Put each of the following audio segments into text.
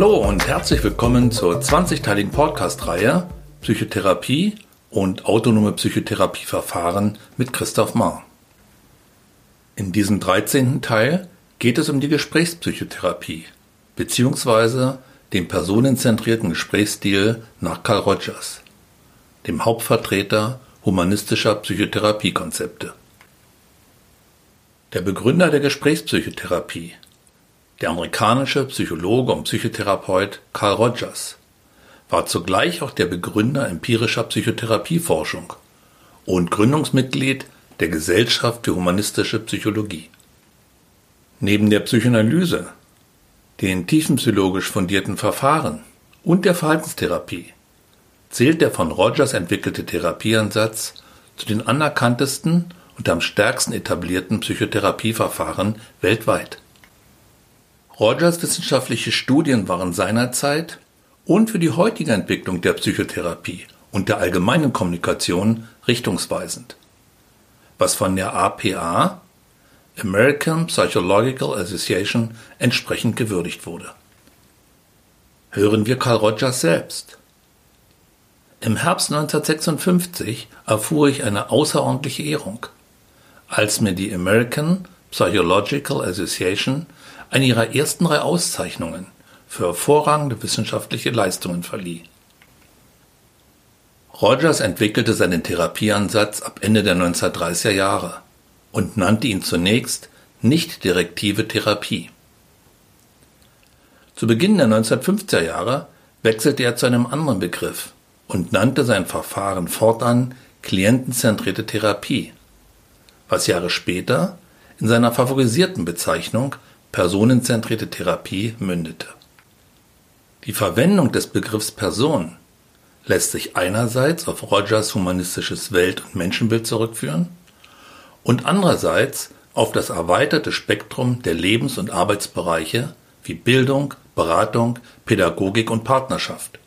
Hallo und herzlich willkommen zur 20-teiligen Podcast-Reihe Psychotherapie und autonome Psychotherapieverfahren mit Christoph Mahr. In diesem 13. Teil geht es um die Gesprächspsychotherapie beziehungsweise den personenzentrierten Gesprächsstil nach Carl Rogers, dem Hauptvertreter humanistischer Psychotherapiekonzepte. Der Begründer der Gesprächspsychotherapie der amerikanische Psychologe und Psychotherapeut Carl Rogers war zugleich auch der Begründer empirischer Psychotherapieforschung und Gründungsmitglied der Gesellschaft für humanistische Psychologie. Neben der Psychoanalyse, den tiefenpsychologisch fundierten Verfahren und der Verhaltenstherapie zählt der von Rogers entwickelte Therapieansatz zu den anerkanntesten und am stärksten etablierten Psychotherapieverfahren weltweit. Rogers wissenschaftliche Studien waren seinerzeit und für die heutige Entwicklung der Psychotherapie und der allgemeinen Kommunikation richtungsweisend, was von der APA American Psychological Association entsprechend gewürdigt wurde. Hören wir Carl Rogers selbst. Im Herbst 1956 erfuhr ich eine außerordentliche Ehrung, als mir die American Psychological Association eine ihrer ersten drei Auszeichnungen für hervorragende wissenschaftliche Leistungen verlieh. Rogers entwickelte seinen Therapieansatz ab Ende der 1930er Jahre und nannte ihn zunächst nicht direktive Therapie. Zu Beginn der 1950er Jahre wechselte er zu einem anderen Begriff und nannte sein Verfahren fortan klientenzentrierte Therapie, was Jahre später in seiner favorisierten Bezeichnung personenzentrierte Therapie mündete. Die Verwendung des Begriffs Person lässt sich einerseits auf Rogers humanistisches Welt- und Menschenbild zurückführen und andererseits auf das erweiterte Spektrum der Lebens- und Arbeitsbereiche wie Bildung, Beratung, Pädagogik und Partnerschaft,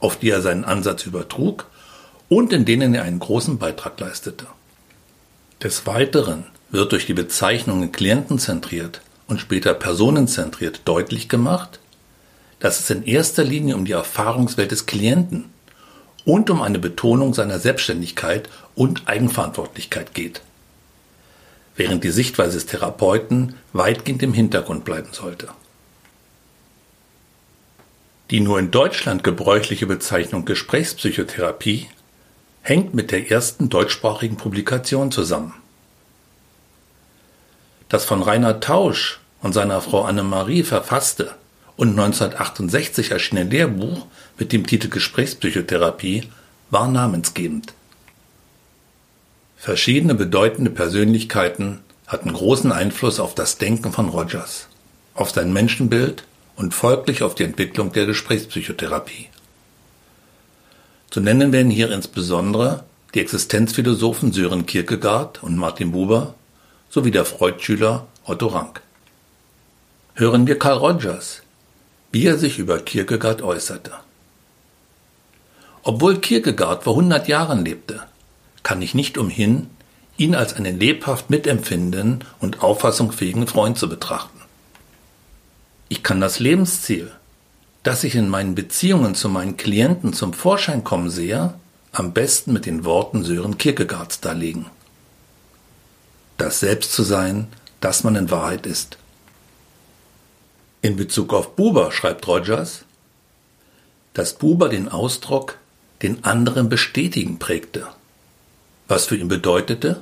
auf die er seinen Ansatz übertrug und in denen er einen großen Beitrag leistete. Des Weiteren wird durch die Bezeichnungen klientenzentriert und später personenzentriert deutlich gemacht, dass es in erster Linie um die Erfahrungswelt des Klienten und um eine Betonung seiner Selbstständigkeit und Eigenverantwortlichkeit geht, während die Sichtweise des Therapeuten weitgehend im Hintergrund bleiben sollte. Die nur in Deutschland gebräuchliche Bezeichnung Gesprächspsychotherapie hängt mit der ersten deutschsprachigen Publikation zusammen. Das von Rainer Tausch und seiner Frau Annemarie verfasste und 1968 erschienene Lehrbuch mit dem Titel Gesprächspsychotherapie war namensgebend. Verschiedene bedeutende Persönlichkeiten hatten großen Einfluss auf das Denken von Rogers, auf sein Menschenbild und folglich auf die Entwicklung der Gesprächspsychotherapie. Zu nennen werden hier insbesondere die Existenzphilosophen Sören Kierkegaard und Martin Buber sowie der Freud-Schüler Otto Rank. Hören wir Carl Rogers, wie er sich über Kierkegaard äußerte. Obwohl Kierkegaard vor 100 Jahren lebte, kann ich nicht umhin, ihn als einen lebhaft mitempfindenden und auffassungsfähigen Freund zu betrachten. Ich kann das Lebensziel, das ich in meinen Beziehungen zu meinen Klienten zum Vorschein kommen sehe, am besten mit den Worten Sören Kierkegaards darlegen das Selbst zu sein, das man in Wahrheit ist. In Bezug auf Buber schreibt Rogers, dass Buber den Ausdruck den anderen bestätigen prägte, was für ihn bedeutete,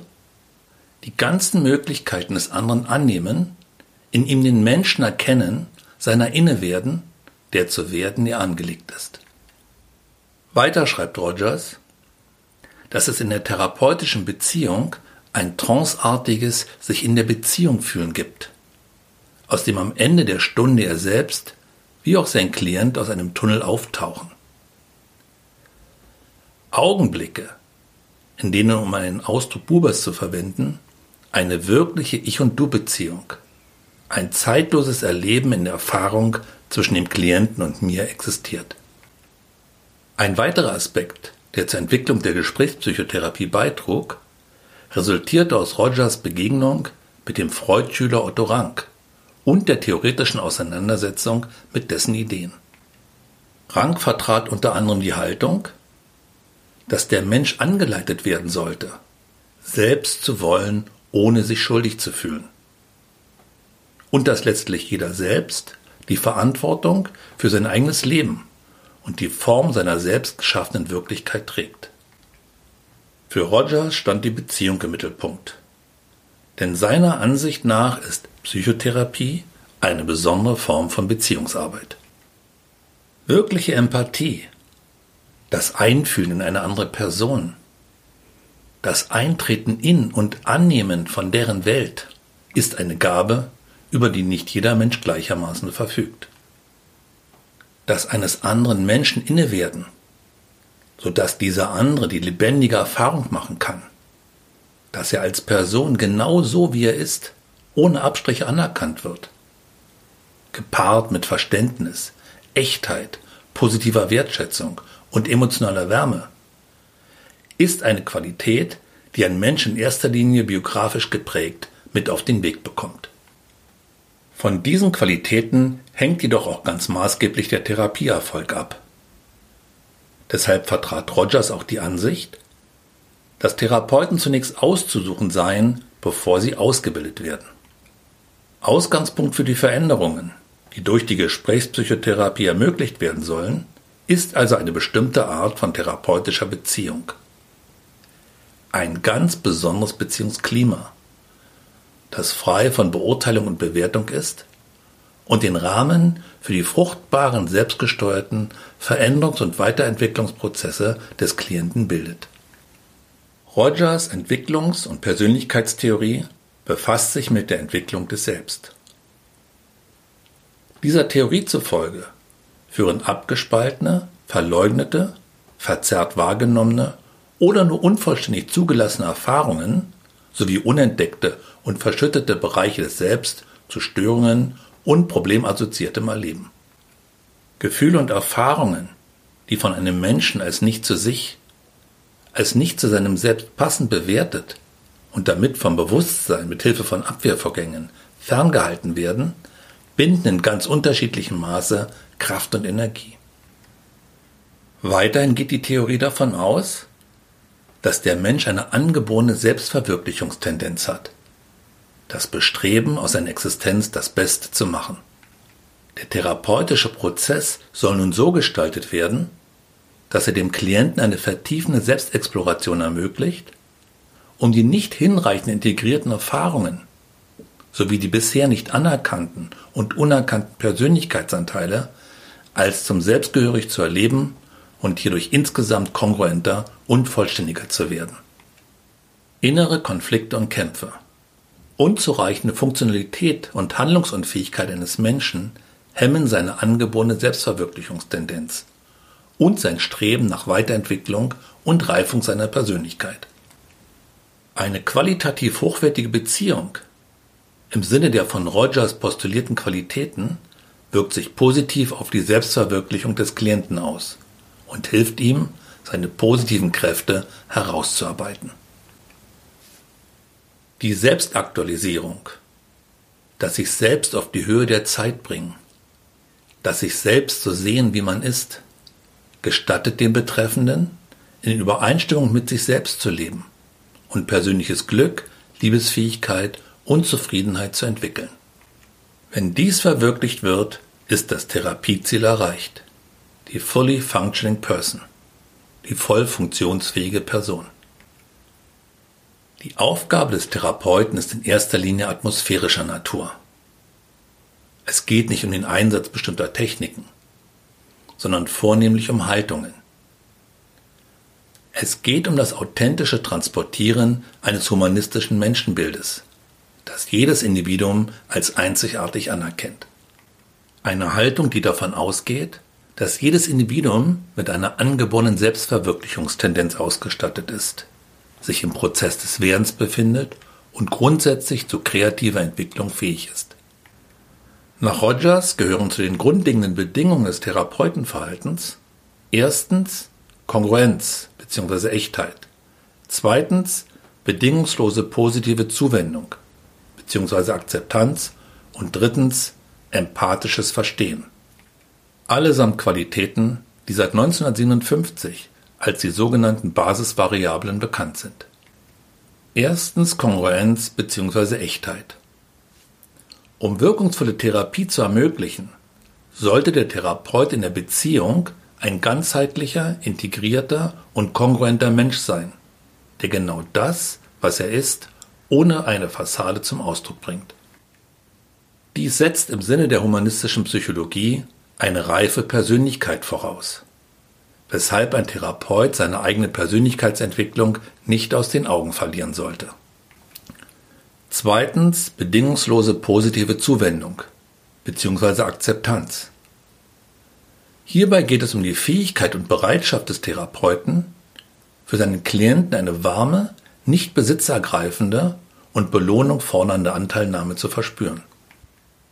die ganzen Möglichkeiten des anderen annehmen, in ihm den Menschen erkennen, seiner inne werden, der zu werden ihr angelegt ist. Weiter schreibt Rogers, dass es in der therapeutischen Beziehung ein tranceartiges sich in der Beziehung fühlen gibt, aus dem am Ende der Stunde er selbst wie auch sein Klient aus einem Tunnel auftauchen. Augenblicke, in denen, um einen Ausdruck Bubers zu verwenden, eine wirkliche Ich- und Du-Beziehung, ein zeitloses Erleben in der Erfahrung zwischen dem Klienten und mir existiert. Ein weiterer Aspekt, der zur Entwicklung der Gesprächspsychotherapie beitrug, resultierte aus Rogers Begegnung mit dem Freud-Schüler Otto Rank und der theoretischen Auseinandersetzung mit dessen Ideen. Rank vertrat unter anderem die Haltung, dass der Mensch angeleitet werden sollte, selbst zu wollen, ohne sich schuldig zu fühlen. Und dass letztlich jeder selbst die Verantwortung für sein eigenes Leben und die Form seiner selbst geschaffenen Wirklichkeit trägt. Für Roger stand die Beziehung im Mittelpunkt. Denn seiner Ansicht nach ist Psychotherapie eine besondere Form von Beziehungsarbeit. Wirkliche Empathie, das Einfühlen in eine andere Person, das Eintreten in und Annehmen von deren Welt ist eine Gabe, über die nicht jeder Mensch gleichermaßen verfügt. Das eines anderen Menschen innewerden, sodass dieser andere die lebendige Erfahrung machen kann, dass er als Person genau so wie er ist, ohne Abstriche anerkannt wird, gepaart mit Verständnis, Echtheit, positiver Wertschätzung und emotionaler Wärme, ist eine Qualität, die ein Mensch in erster Linie biografisch geprägt mit auf den Weg bekommt. Von diesen Qualitäten hängt jedoch auch ganz maßgeblich der Therapieerfolg ab. Deshalb vertrat Rogers auch die Ansicht, dass Therapeuten zunächst auszusuchen seien, bevor sie ausgebildet werden. Ausgangspunkt für die Veränderungen, die durch die Gesprächspsychotherapie ermöglicht werden sollen, ist also eine bestimmte Art von therapeutischer Beziehung. Ein ganz besonderes Beziehungsklima, das frei von Beurteilung und Bewertung ist und den Rahmen für die fruchtbaren, selbstgesteuerten Veränderungs- und Weiterentwicklungsprozesse des Klienten bildet. Rogers Entwicklungs- und Persönlichkeitstheorie befasst sich mit der Entwicklung des Selbst. Dieser Theorie zufolge führen abgespaltene, verleugnete, verzerrt wahrgenommene oder nur unvollständig zugelassene Erfahrungen sowie unentdeckte und verschüttete Bereiche des Selbst zu Störungen und problemassoziiertem Erleben. Gefühle und Erfahrungen, die von einem Menschen als nicht zu sich, als nicht zu seinem Selbst passend bewertet und damit vom Bewusstsein mit Hilfe von Abwehrvorgängen ferngehalten werden, binden in ganz unterschiedlichem Maße Kraft und Energie. Weiterhin geht die Theorie davon aus, dass der Mensch eine angeborene Selbstverwirklichungstendenz hat. Das Bestreben, aus seiner Existenz das Beste zu machen. Der therapeutische Prozess soll nun so gestaltet werden, dass er dem Klienten eine vertiefende Selbstexploration ermöglicht, um die nicht hinreichend integrierten Erfahrungen sowie die bisher nicht anerkannten und unerkannten Persönlichkeitsanteile als zum Selbstgehörig zu erleben und hierdurch insgesamt kongruenter und vollständiger zu werden. Innere Konflikte und Kämpfe. Unzureichende Funktionalität und Handlungsunfähigkeit eines Menschen hemmen seine angeborene Selbstverwirklichungstendenz und sein Streben nach Weiterentwicklung und Reifung seiner Persönlichkeit. Eine qualitativ hochwertige Beziehung im Sinne der von Rogers postulierten Qualitäten wirkt sich positiv auf die Selbstverwirklichung des Klienten aus und hilft ihm, seine positiven Kräfte herauszuarbeiten. Die Selbstaktualisierung, das sich selbst auf die Höhe der Zeit bringen, das sich selbst so sehen, wie man ist, gestattet dem Betreffenden, in Übereinstimmung mit sich selbst zu leben und persönliches Glück, Liebesfähigkeit und Zufriedenheit zu entwickeln. Wenn dies verwirklicht wird, ist das Therapieziel erreicht. Die fully functioning person, die voll funktionsfähige Person. Die Aufgabe des Therapeuten ist in erster Linie atmosphärischer Natur. Es geht nicht um den Einsatz bestimmter Techniken, sondern vornehmlich um Haltungen. Es geht um das authentische Transportieren eines humanistischen Menschenbildes, das jedes Individuum als einzigartig anerkennt. Eine Haltung, die davon ausgeht, dass jedes Individuum mit einer angeborenen Selbstverwirklichungstendenz ausgestattet ist, sich im Prozess des Werdens befindet und grundsätzlich zu kreativer Entwicklung fähig ist. Nach Rogers gehören zu den grundlegenden Bedingungen des Therapeutenverhaltens erstens Kongruenz bzw. Echtheit, zweitens bedingungslose positive Zuwendung bzw. Akzeptanz und drittens empathisches Verstehen. Allesamt Qualitäten, die seit 1957 als die sogenannten Basisvariablen bekannt sind. Erstens Kongruenz bzw. Echtheit. Um wirkungsvolle Therapie zu ermöglichen, sollte der Therapeut in der Beziehung ein ganzheitlicher, integrierter und kongruenter Mensch sein, der genau das, was er ist, ohne eine Fassade zum Ausdruck bringt. Dies setzt im Sinne der humanistischen Psychologie eine reife Persönlichkeit voraus, weshalb ein Therapeut seine eigene Persönlichkeitsentwicklung nicht aus den Augen verlieren sollte. Zweitens bedingungslose positive Zuwendung bzw. Akzeptanz. Hierbei geht es um die Fähigkeit und Bereitschaft des Therapeuten, für seinen Klienten eine warme, nicht besitzergreifende und Belohnung fordernde Anteilnahme zu verspüren.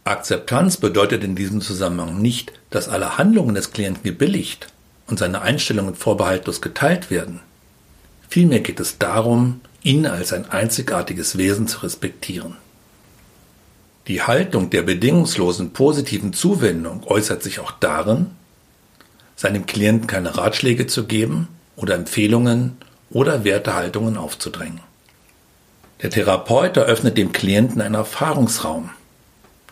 Akzeptanz bedeutet in diesem Zusammenhang nicht, dass alle Handlungen des Klienten gebilligt und seine Einstellungen vorbehaltlos geteilt werden. Vielmehr geht es darum, ihn als ein einzigartiges Wesen zu respektieren. Die Haltung der bedingungslosen positiven Zuwendung äußert sich auch darin, seinem Klienten keine Ratschläge zu geben oder Empfehlungen oder Wertehaltungen aufzudrängen. Der Therapeut eröffnet dem Klienten einen Erfahrungsraum,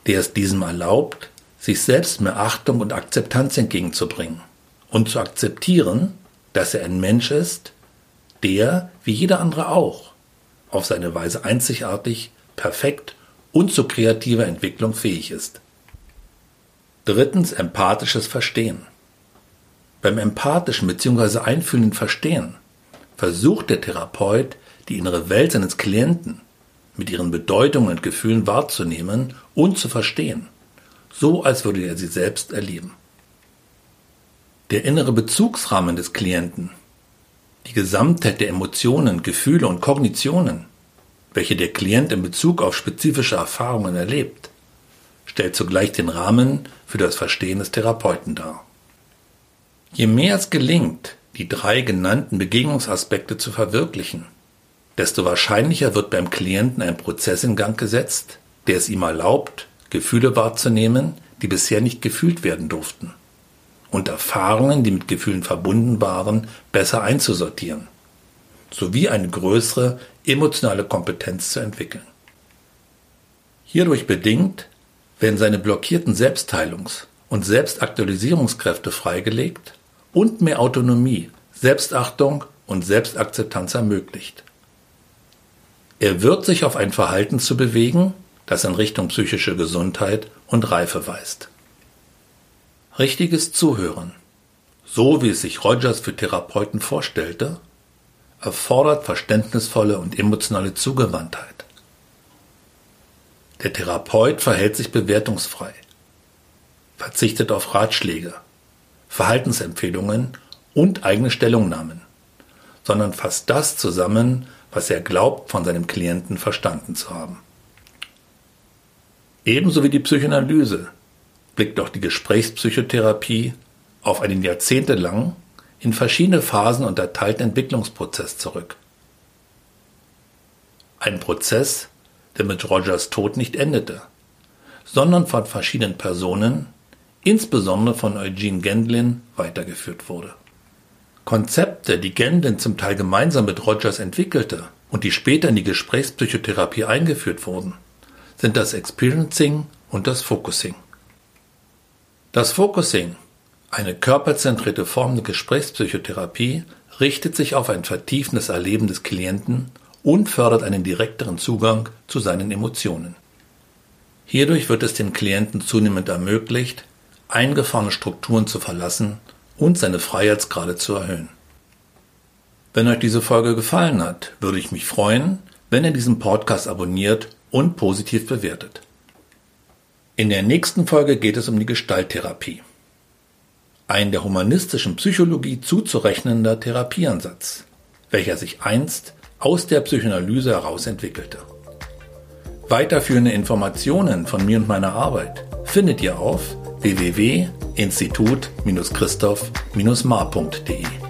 der es diesem erlaubt, sich selbst mehr Achtung und Akzeptanz entgegenzubringen und zu akzeptieren, dass er ein Mensch ist, der, wie jeder andere auch, auf seine Weise einzigartig, perfekt und zu kreativer Entwicklung fähig ist. Drittens empathisches Verstehen. Beim empathischen bzw. einfühlenden Verstehen versucht der Therapeut, die innere Welt seines Klienten mit ihren Bedeutungen und Gefühlen wahrzunehmen und zu verstehen, so als würde er sie selbst erleben. Der innere Bezugsrahmen des Klienten, die Gesamtheit der Emotionen, Gefühle und Kognitionen, welche der Klient in Bezug auf spezifische Erfahrungen erlebt, stellt zugleich den Rahmen für das Verstehen des Therapeuten dar. Je mehr es gelingt, die drei genannten Begegnungsaspekte zu verwirklichen, desto wahrscheinlicher wird beim Klienten ein Prozess in Gang gesetzt, der es ihm erlaubt, Gefühle wahrzunehmen, die bisher nicht gefühlt werden durften, und Erfahrungen, die mit Gefühlen verbunden waren, besser einzusortieren, sowie eine größere emotionale Kompetenz zu entwickeln. Hierdurch bedingt werden seine blockierten Selbstheilungs- und Selbstaktualisierungskräfte freigelegt und mehr Autonomie, Selbstachtung und Selbstakzeptanz ermöglicht. Er wird sich auf ein Verhalten zu bewegen, das in Richtung psychische Gesundheit und Reife weist. Richtiges Zuhören, so wie es sich Rogers für Therapeuten vorstellte, erfordert verständnisvolle und emotionale Zugewandtheit. Der Therapeut verhält sich bewertungsfrei, verzichtet auf Ratschläge, Verhaltensempfehlungen und eigene Stellungnahmen, sondern fasst das zusammen, was er glaubt, von seinem Klienten verstanden zu haben. Ebenso wie die Psychoanalyse blickt auch die Gesprächspsychotherapie auf einen jahrzehntelang in verschiedene Phasen unterteilten Entwicklungsprozess zurück. Ein Prozess, der mit Rogers Tod nicht endete, sondern von verschiedenen Personen, insbesondere von Eugene Gendlin, weitergeführt wurde. Konzepte, die Gendlin zum Teil gemeinsam mit Rogers entwickelte und die später in die Gesprächspsychotherapie eingeführt wurden, sind das Experiencing und das Focusing. Das Focusing, eine körperzentrierte Form der Gesprächspsychotherapie, richtet sich auf ein vertiefendes Erleben des Klienten und fördert einen direkteren Zugang zu seinen Emotionen. Hierdurch wird es dem Klienten zunehmend ermöglicht, eingefahrene Strukturen zu verlassen und seine Freiheitsgrade zu erhöhen. Wenn euch diese Folge gefallen hat, würde ich mich freuen, wenn ihr diesen Podcast abonniert und positiv bewertet. In der nächsten Folge geht es um die Gestalttherapie. Ein der humanistischen Psychologie zuzurechnender Therapieansatz, welcher sich einst aus der Psychoanalyse heraus entwickelte. Weiterführende Informationen von mir und meiner Arbeit findet ihr auf www.institut-christoph-mar.de